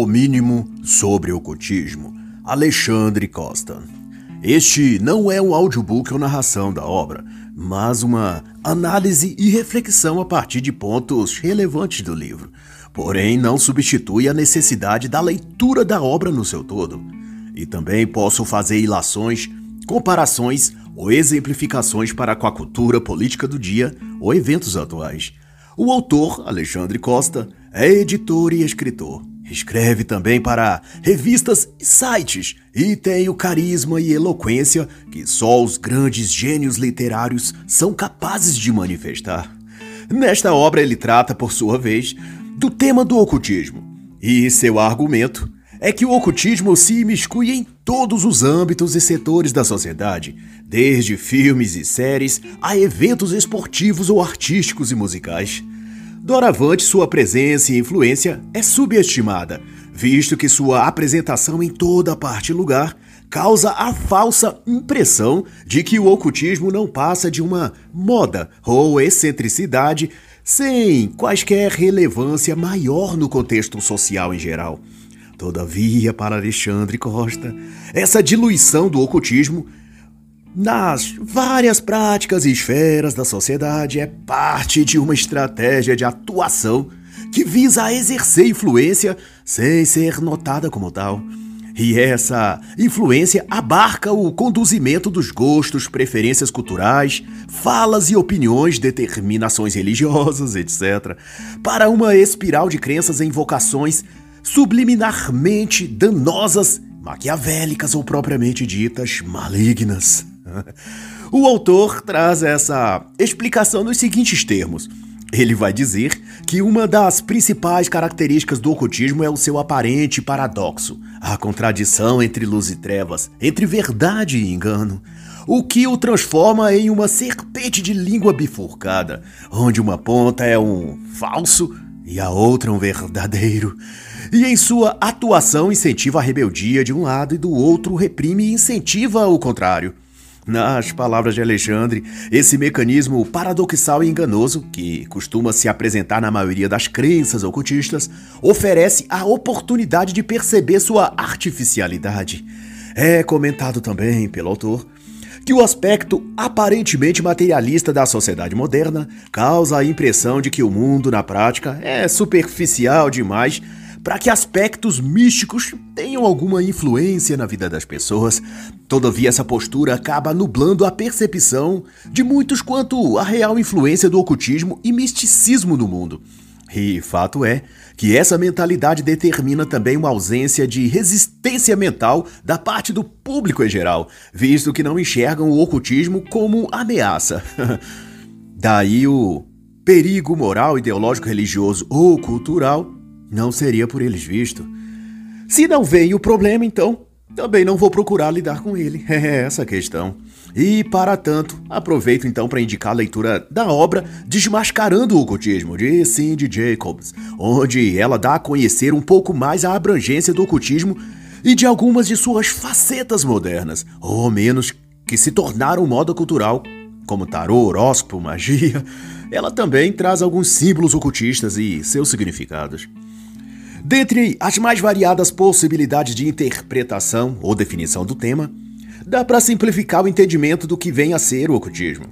O mínimo sobre o ocultismo, Alexandre Costa. Este não é um audiobook ou narração da obra, mas uma análise e reflexão a partir de pontos relevantes do livro. Porém, não substitui a necessidade da leitura da obra no seu todo. E também posso fazer ilações, comparações ou exemplificações para com a cultura política do dia ou eventos atuais. O autor, Alexandre Costa, é editor e escritor. Escreve também para revistas e sites e tem o carisma e eloquência que só os grandes gênios literários são capazes de manifestar. Nesta obra, ele trata, por sua vez, do tema do ocultismo. E seu argumento é que o ocultismo se imiscui em todos os âmbitos e setores da sociedade, desde filmes e séries a eventos esportivos ou artísticos e musicais. Doravante, sua presença e influência é subestimada, visto que sua apresentação em toda parte e lugar causa a falsa impressão de que o ocultismo não passa de uma moda ou excentricidade sem quaisquer relevância maior no contexto social em geral. Todavia, para Alexandre Costa, essa diluição do ocultismo nas várias práticas e esferas da sociedade é parte de uma estratégia de atuação que visa exercer influência sem ser notada como tal. E essa influência abarca o conduzimento dos gostos, preferências culturais, falas e opiniões, determinações religiosas, etc., para uma espiral de crenças em vocações subliminarmente danosas, maquiavélicas ou propriamente ditas malignas. O autor traz essa explicação nos seguintes termos. Ele vai dizer que uma das principais características do ocultismo é o seu aparente paradoxo, a contradição entre luz e trevas, entre verdade e engano, o que o transforma em uma serpente de língua bifurcada, onde uma ponta é um falso e a outra um verdadeiro. E em sua atuação incentiva a rebeldia de um lado e do outro reprime e incentiva o contrário. Nas palavras de Alexandre, esse mecanismo paradoxal e enganoso, que costuma se apresentar na maioria das crenças ocultistas, oferece a oportunidade de perceber sua artificialidade. É comentado também pelo autor que o aspecto aparentemente materialista da sociedade moderna causa a impressão de que o mundo, na prática, é superficial demais para que aspectos místicos tenham alguma influência na vida das pessoas. Todavia, essa postura acaba nublando a percepção de muitos quanto à real influência do ocultismo e misticismo no mundo. E fato é que essa mentalidade determina também uma ausência de resistência mental da parte do público em geral, visto que não enxergam o ocultismo como ameaça. Daí o perigo moral, ideológico, religioso ou cultural não seria por eles visto. Se não veio o problema, então também não vou procurar lidar com ele. É essa a questão. E, para tanto, aproveito então para indicar a leitura da obra Desmascarando o Ocultismo, de Cindy Jacobs, onde ela dá a conhecer um pouco mais a abrangência do ocultismo e de algumas de suas facetas modernas, ou menos que se tornaram moda cultural, como tarô, horóscopo, magia. Ela também traz alguns símbolos ocultistas e seus significados. Dentre as mais variadas possibilidades de interpretação ou definição do tema, dá para simplificar o entendimento do que vem a ser o ocultismo,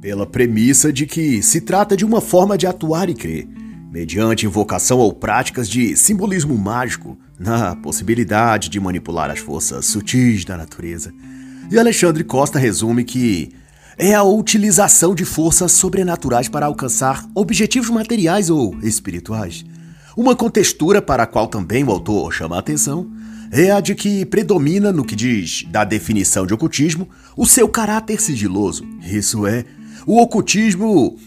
pela premissa de que se trata de uma forma de atuar e crer, mediante invocação ou práticas de simbolismo mágico, na possibilidade de manipular as forças sutis da natureza. E Alexandre Costa resume que é a utilização de forças sobrenaturais para alcançar objetivos materiais ou espirituais uma contextura para a qual também o autor chama a atenção é a de que predomina no que diz da definição de ocultismo o seu caráter sigiloso. Isso é, o ocultismo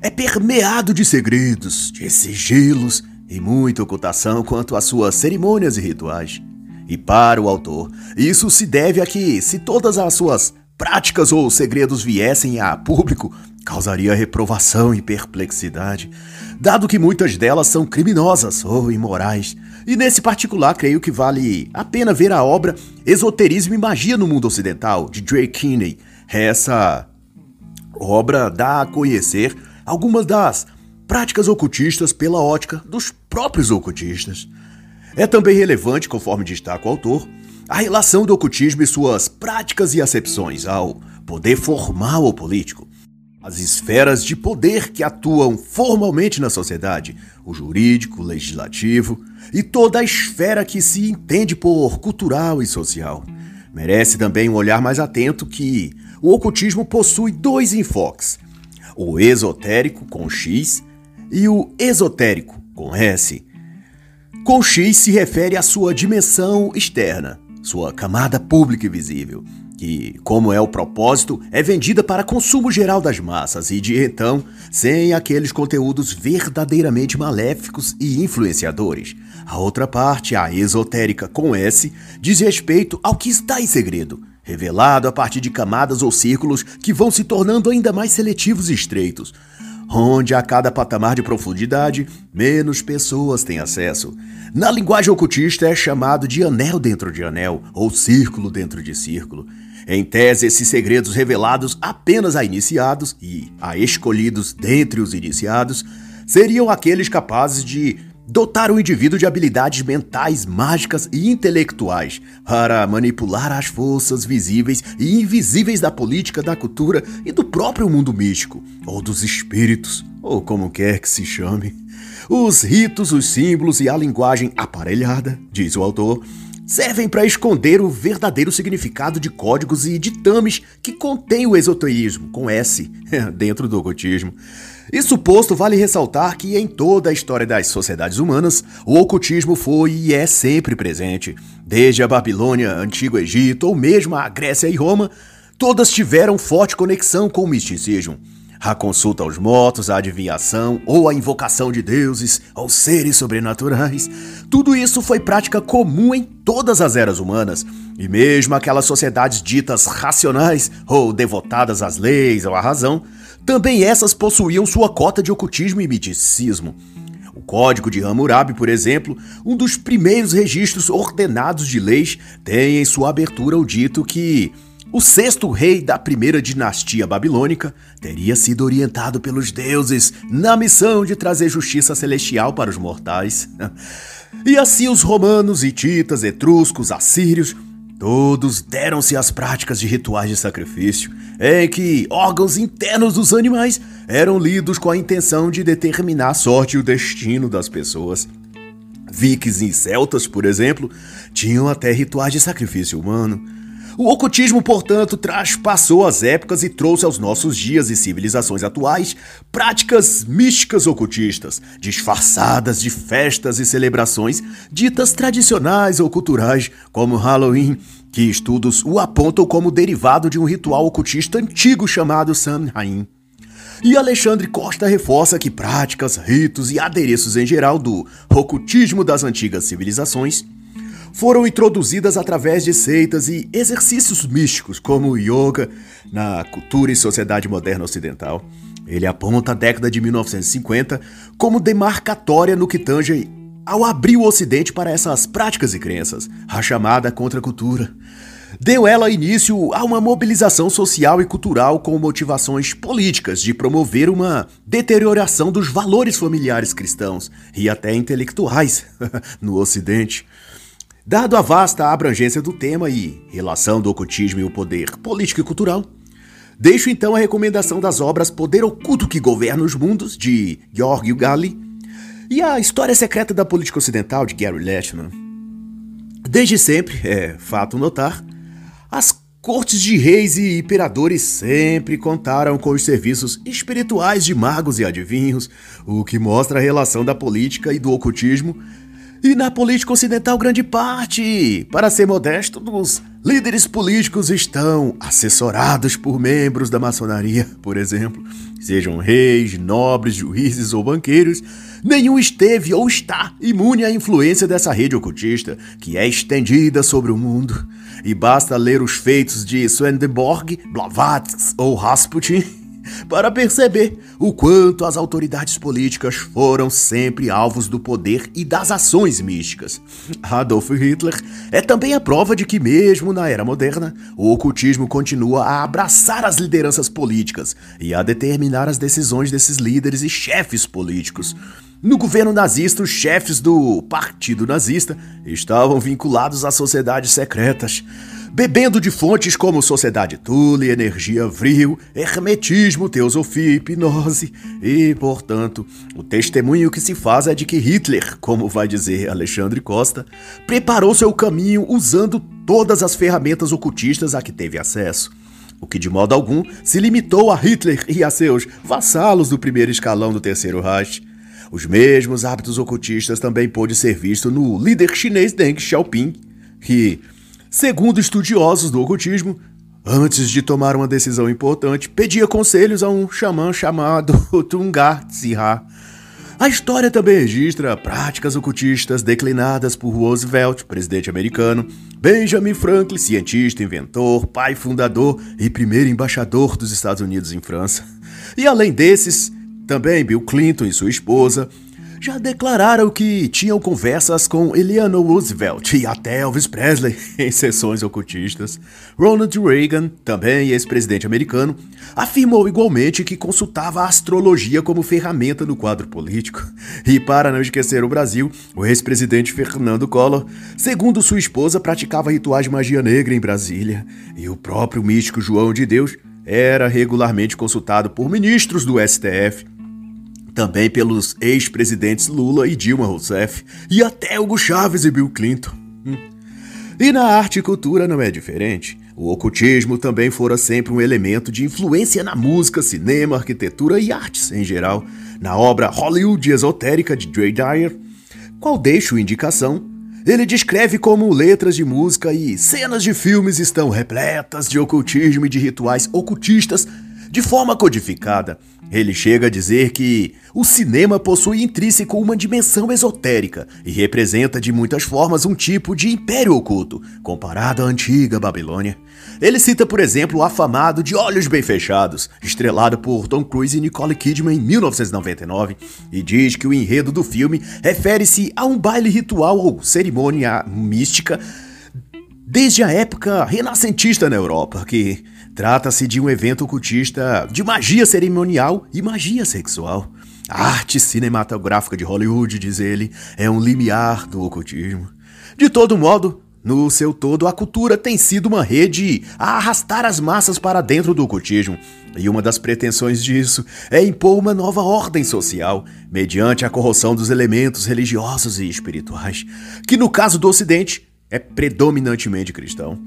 é permeado de segredos, de sigilos e muita ocultação quanto às suas cerimônias e rituais. E para o autor, isso se deve a que, se todas as suas práticas ou segredos viessem a público, causaria reprovação e perplexidade, dado que muitas delas são criminosas ou imorais. E nesse particular, creio que vale a pena ver a obra Esoterismo e Magia no Mundo Ocidental, de Drake Kinney. Essa obra dá a conhecer algumas das práticas ocultistas pela ótica dos próprios ocultistas. É também relevante, conforme destaca o autor, a relação do ocultismo e suas práticas e acepções ao poder formal ou político, as esferas de poder que atuam formalmente na sociedade, o jurídico, o legislativo e toda a esfera que se entende por cultural e social. Merece também um olhar mais atento que o ocultismo possui dois enfoques: o esotérico com X e o esotérico com S. Com X se refere à sua dimensão externa, sua camada pública e visível, que, como é o propósito, é vendida para consumo geral das massas e de então, sem aqueles conteúdos verdadeiramente maléficos e influenciadores. A outra parte, a esotérica com S, diz respeito ao que está em segredo, revelado a partir de camadas ou círculos que vão se tornando ainda mais seletivos e estreitos, onde a cada patamar de profundidade, menos pessoas têm acesso. Na linguagem ocultista é chamado de anel dentro de anel, ou círculo dentro de círculo. Em tese, esses segredos revelados apenas a iniciados e a escolhidos dentre os iniciados seriam aqueles capazes de dotar o indivíduo de habilidades mentais, mágicas e intelectuais para manipular as forças visíveis e invisíveis da política, da cultura e do próprio mundo místico, ou dos espíritos, ou como quer que se chame. Os ritos, os símbolos e a linguagem aparelhada, diz o autor, servem para esconder o verdadeiro significado de códigos e ditames que contém o esoterismo, com S, dentro do ocultismo. Isso posto, vale ressaltar que em toda a história das sociedades humanas, o ocultismo foi e é sempre presente. Desde a Babilônia, Antigo Egito ou mesmo a Grécia e Roma, todas tiveram forte conexão com o misticismo. A consulta aos mortos, a adivinhação ou a invocação de deuses ou seres sobrenaturais. Tudo isso foi prática comum em todas as eras humanas, e mesmo aquelas sociedades ditas racionais ou devotadas às leis ou à razão, também essas possuíam sua cota de ocultismo e misticismo. O Código de Hammurabi, por exemplo, um dos primeiros registros ordenados de leis, tem em sua abertura o dito que o sexto rei da primeira dinastia babilônica teria sido orientado pelos deuses na missão de trazer justiça celestial para os mortais. E assim os romanos, hititas, etruscos, assírios, todos deram-se às práticas de rituais de sacrifício, em que órgãos internos dos animais eram lidos com a intenção de determinar a sorte e o destino das pessoas. Vikings e celtas, por exemplo, tinham até rituais de sacrifício humano. O ocultismo, portanto, traspassou as épocas e trouxe aos nossos dias e civilizações atuais práticas místicas ocultistas, disfarçadas de festas e celebrações ditas tradicionais ou culturais, como Halloween, que estudos o apontam como derivado de um ritual ocultista antigo chamado Samhain. E Alexandre Costa reforça que práticas, ritos e adereços em geral do ocultismo das antigas civilizações foram introduzidas através de seitas e exercícios místicos, como o yoga, na cultura e sociedade moderna ocidental. Ele aponta a década de 1950 como demarcatória no que tange ao abrir o Ocidente para essas práticas e crenças, a chamada contracultura. Deu ela início a uma mobilização social e cultural com motivações políticas de promover uma deterioração dos valores familiares cristãos e até intelectuais no Ocidente. Dado a vasta abrangência do tema e relação do ocultismo e o poder político e cultural, deixo então a recomendação das obras Poder Oculto que Governa os Mundos, de Giorgio Galli, e a História Secreta da Política Ocidental, de Gary Lachman. Desde sempre, é fato notar, as cortes de reis e imperadores sempre contaram com os serviços espirituais de magos e adivinhos, o que mostra a relação da política e do ocultismo e na política ocidental, grande parte, para ser modesto, dos líderes políticos estão assessorados por membros da maçonaria, por exemplo. Sejam reis, nobres, juízes ou banqueiros, nenhum esteve ou está imune à influência dessa rede ocultista, que é estendida sobre o mundo. E basta ler os feitos de Swedenborg, Blavatsky ou Rasputin para perceber o quanto as autoridades políticas foram sempre alvos do poder e das ações místicas. Adolf Hitler é também a prova de que, mesmo na era moderna, o ocultismo continua a abraçar as lideranças políticas e a determinar as decisões desses líderes e chefes políticos. No governo nazista, os chefes do Partido Nazista estavam vinculados a sociedades secretas, bebendo de fontes como Sociedade Thule, Energia Vril, Hermetismo, Teosofia Hipnose. E, portanto, o testemunho que se faz é de que Hitler, como vai dizer Alexandre Costa, preparou seu caminho usando todas as ferramentas ocultistas a que teve acesso o que de modo algum se limitou a Hitler e a seus vassalos do primeiro escalão do Terceiro Reich. Os mesmos hábitos ocultistas também pôde ser visto no líder chinês Deng Xiaoping, que, segundo estudiosos do ocultismo, antes de tomar uma decisão importante, pedia conselhos a um xamã chamado Tungar Tzihar. A história também registra práticas ocultistas declinadas por Roosevelt, presidente americano, Benjamin Franklin, cientista, inventor, pai fundador e primeiro embaixador dos Estados Unidos em França. E além desses, também Bill Clinton e sua esposa já declararam que tinham conversas com Eleanor Roosevelt e até Elvis Presley em sessões ocultistas. Ronald Reagan, também ex-presidente americano, afirmou igualmente que consultava a astrologia como ferramenta no quadro político. E para não esquecer o Brasil, o ex-presidente Fernando Collor, segundo sua esposa, praticava rituais de magia negra em Brasília. E o próprio místico João de Deus era regularmente consultado por ministros do STF também pelos ex-presidentes Lula e Dilma Rousseff, e até Hugo Chávez e Bill Clinton. Hum. E na arte e cultura não é diferente. O ocultismo também fora sempre um elemento de influência na música, cinema, arquitetura e artes em geral. Na obra Hollywood Esotérica de Dre Dyer, qual deixo indicação, ele descreve como letras de música e cenas de filmes estão repletas de ocultismo e de rituais ocultistas de forma codificada, ele chega a dizer que o cinema possui intrínseco uma dimensão esotérica e representa de muitas formas um tipo de império oculto, comparado à antiga Babilônia. Ele cita, por exemplo, o afamado De Olhos Bem Fechados, estrelado por Tom Cruise e Nicole Kidman em 1999, e diz que o enredo do filme refere-se a um baile ritual ou cerimônia mística desde a época renascentista na Europa, que trata-se de um evento ocultista de magia cerimonial e magia sexual. A arte cinematográfica de Hollywood, diz ele, é um limiar do ocultismo. De todo modo, no seu todo, a cultura tem sido uma rede a arrastar as massas para dentro do ocultismo, e uma das pretensões disso é impor uma nova ordem social, mediante a corrosão dos elementos religiosos e espirituais, que no caso do Ocidente é predominantemente cristão.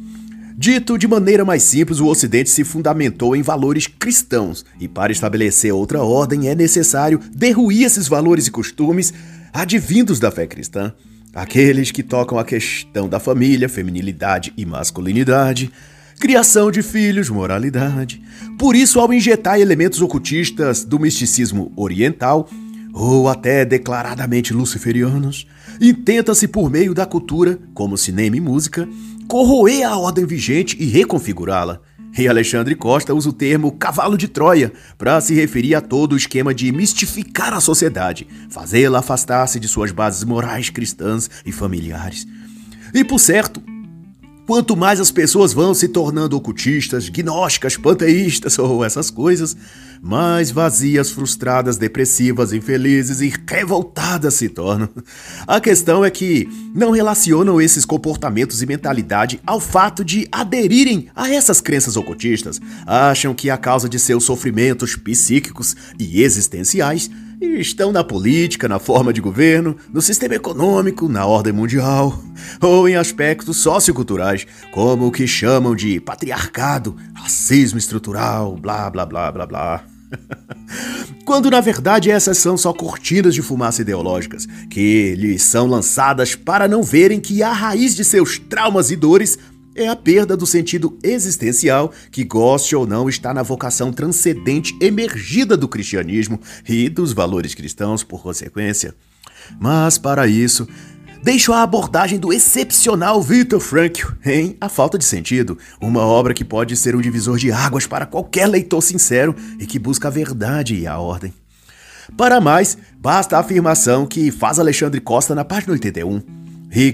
Dito de maneira mais simples, o Ocidente se fundamentou em valores cristãos, e para estabelecer outra ordem é necessário derruir esses valores e costumes advindos da fé cristã, aqueles que tocam a questão da família, feminilidade e masculinidade, criação de filhos, moralidade. Por isso, ao injetar elementos ocultistas do misticismo oriental, ou até declaradamente luciferianos, intenta-se por meio da cultura, como cinema e música, corroer a ordem vigente e reconfigurá-la. E Alexandre Costa usa o termo cavalo de Troia para se referir a todo o esquema de mistificar a sociedade, fazê-la afastar-se de suas bases morais cristãs e familiares. E por certo, Quanto mais as pessoas vão se tornando ocultistas, gnósticas, panteístas ou essas coisas, mais vazias, frustradas, depressivas, infelizes e revoltadas se tornam. A questão é que não relacionam esses comportamentos e mentalidade ao fato de aderirem a essas crenças ocultistas. Acham que a causa de seus sofrimentos psíquicos e existenciais e estão na política, na forma de governo, no sistema econômico, na ordem mundial, ou em aspectos socioculturais, como o que chamam de patriarcado, racismo estrutural, blá blá blá blá blá. Quando na verdade essas são só cortinas de fumaça ideológicas que lhes são lançadas para não verem que a raiz de seus traumas e dores é a perda do sentido existencial que, goste ou não, está na vocação transcendente emergida do cristianismo e dos valores cristãos, por consequência. Mas, para isso, deixo a abordagem do excepcional Victor Frankl em A Falta de Sentido, uma obra que pode ser um divisor de águas para qualquer leitor sincero e que busca a verdade e a ordem. Para mais, basta a afirmação que faz Alexandre Costa na página 81,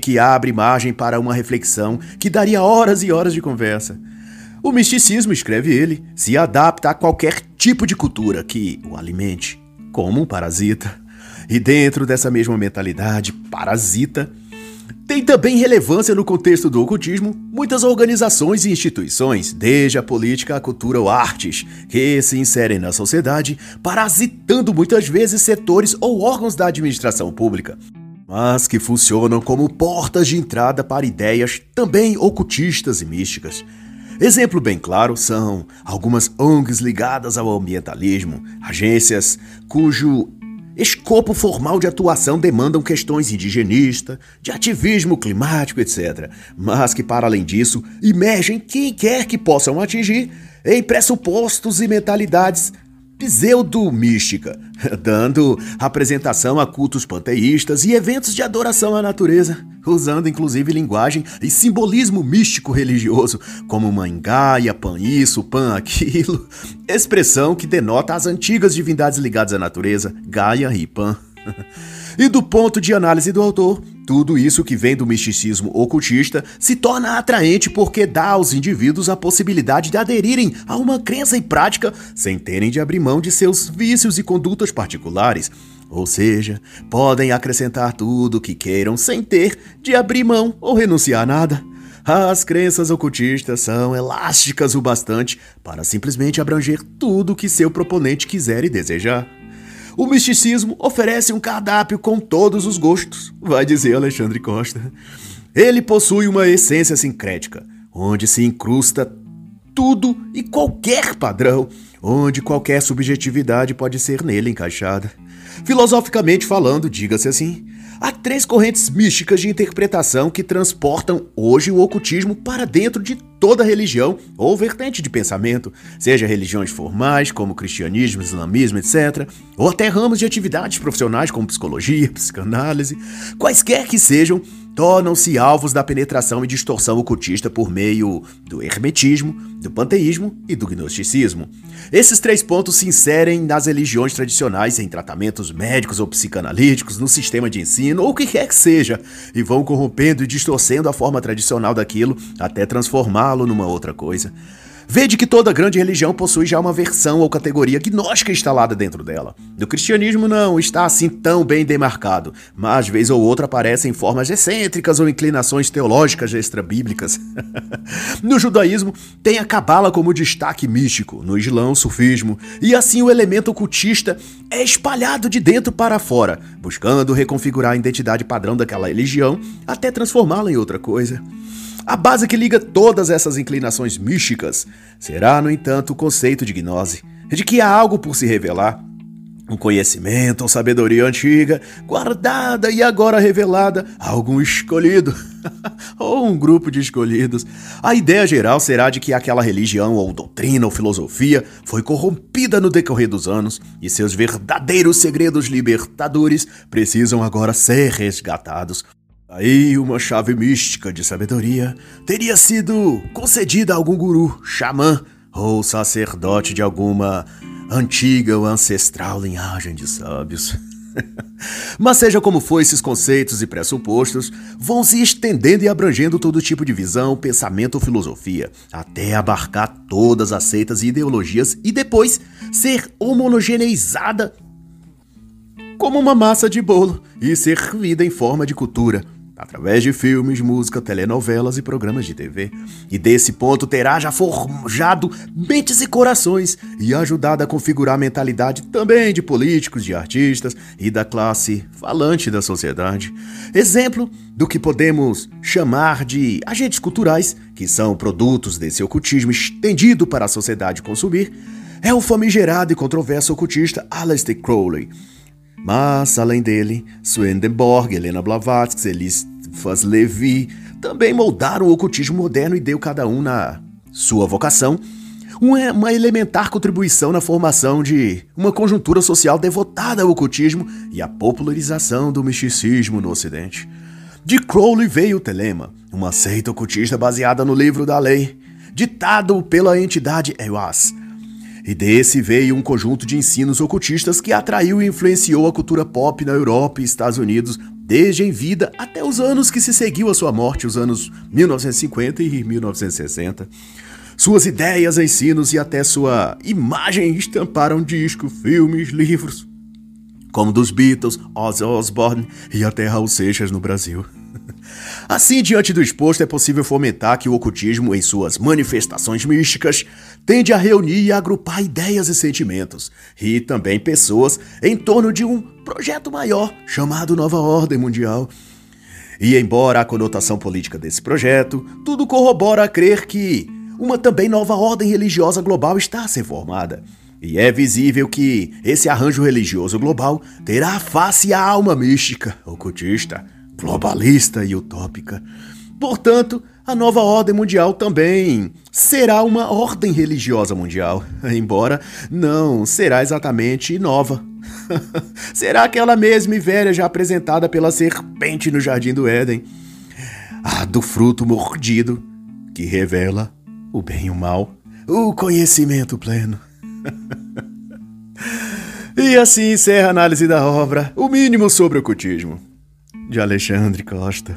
que abre margem para uma reflexão que daria horas e horas de conversa. O misticismo, escreve ele, se adapta a qualquer tipo de cultura que o alimente, como um parasita. E dentro dessa mesma mentalidade parasita, tem também relevância no contexto do ocultismo muitas organizações e instituições, desde a política, a cultura ou artes, que se inserem na sociedade, parasitando muitas vezes setores ou órgãos da administração pública, mas que funcionam como portas de entrada para ideias também ocultistas e místicas. Exemplo bem claro são algumas ONGs ligadas ao ambientalismo, agências cujo escopo formal de atuação demandam questões indigenistas, de ativismo climático, etc., mas que, para além disso, imergem quem quer que possam atingir em pressupostos e mentalidades pseudo-mística, dando apresentação a cultos panteístas e eventos de adoração à natureza, usando inclusive linguagem e simbolismo místico religioso, como mãe Gaia, pan isso, pan aquilo, expressão que denota as antigas divindades ligadas à natureza, Gaia e Pan. E do ponto de análise do autor, tudo isso que vem do misticismo ocultista se torna atraente porque dá aos indivíduos a possibilidade de aderirem a uma crença e prática sem terem de abrir mão de seus vícios e condutas particulares. Ou seja, podem acrescentar tudo o que queiram sem ter de abrir mão ou renunciar a nada. As crenças ocultistas são elásticas o bastante para simplesmente abranger tudo o que seu proponente quiser e desejar. O misticismo oferece um cardápio com todos os gostos, vai dizer Alexandre Costa. Ele possui uma essência sincrética, onde se incrusta tudo e qualquer padrão, onde qualquer subjetividade pode ser nele encaixada. Filosoficamente falando, diga-se assim, há três correntes místicas de interpretação que transportam hoje o ocultismo para dentro de toda religião ou vertente de pensamento, seja religiões formais, como cristianismo, islamismo, etc., ou até ramos de atividades profissionais como psicologia, psicanálise, quaisquer que sejam, tornam-se alvos da penetração e distorção ocultista por meio do hermetismo, do panteísmo e do gnosticismo. Esses três pontos se inserem nas religiões tradicionais em tratamentos médicos ou psicanalíticos, no sistema de ensino ou o que quer que seja, e vão corrompendo e distorcendo a forma tradicional daquilo até transformá-lo numa outra coisa. Vede que toda grande religião possui já uma versão ou categoria gnóstica instalada dentro dela. No cristianismo não está assim tão bem demarcado, mas vez ou outra aparecem formas excêntricas ou inclinações teológicas extra-bíblicas. no judaísmo tem a cabala como destaque místico, no islã o sufismo, e assim o elemento ocultista é espalhado de dentro para fora, buscando reconfigurar a identidade padrão daquela religião até transformá-la em outra coisa. A base que liga todas essas inclinações místicas será, no entanto, o conceito de gnose, de que há algo por se revelar, um conhecimento ou sabedoria antiga, guardada e agora revelada a algum escolhido, ou um grupo de escolhidos. A ideia geral será de que aquela religião ou doutrina ou filosofia foi corrompida no decorrer dos anos e seus verdadeiros segredos libertadores precisam agora ser resgatados Aí uma chave mística de sabedoria teria sido concedida a algum guru, xamã ou sacerdote de alguma antiga ou ancestral linhagem de sábios. Mas seja como for, esses conceitos e pressupostos vão se estendendo e abrangendo todo tipo de visão, pensamento ou filosofia, até abarcar todas as seitas e ideologias e depois ser homogeneizada como uma massa de bolo e servida em forma de cultura através de filmes, música, telenovelas e programas de TV. E desse ponto terá já forjado mentes e corações e ajudado a configurar a mentalidade também de políticos, de artistas e da classe falante da sociedade. Exemplo do que podemos chamar de agentes culturais, que são produtos desse ocultismo estendido para a sociedade consumir, é o famigerado e controverso ocultista Aleister Crowley mas, além dele, Swedenborg, Helena Blavatsky, Eliphas Levi também moldaram o ocultismo moderno e deu cada um na sua vocação uma, uma elementar contribuição na formação de uma conjuntura social devotada ao ocultismo e à popularização do misticismo no Ocidente. De Crowley veio o telema, uma seita ocultista baseada no livro da lei, ditado pela entidade Ewas. E desse veio um conjunto de ensinos ocultistas que atraiu e influenciou a cultura pop na Europa e Estados Unidos desde em vida até os anos que se seguiu a sua morte, os anos 1950 e 1960. Suas ideias, ensinos e até sua imagem estamparam disco, filmes, livros, como dos Beatles, Ozzy Osbourne e até Raul Seixas no Brasil. Assim, diante do exposto, é possível fomentar que o ocultismo, em suas manifestações místicas, tende a reunir e agrupar ideias e sentimentos, e também pessoas em torno de um projeto maior chamado Nova Ordem Mundial. E embora a conotação política desse projeto, tudo corrobora a crer que uma também nova ordem religiosa global está a ser formada. E é visível que esse arranjo religioso global terá face e alma mística, ocultista, globalista e utópica. Portanto, a nova ordem mundial também será uma ordem religiosa mundial, embora não será exatamente nova. será aquela mesma e velha já apresentada pela serpente no jardim do Éden, a do fruto mordido que revela o bem e o mal, o conhecimento pleno. e assim encerra a análise da obra O Mínimo sobre o Ocultismo, de Alexandre Costa.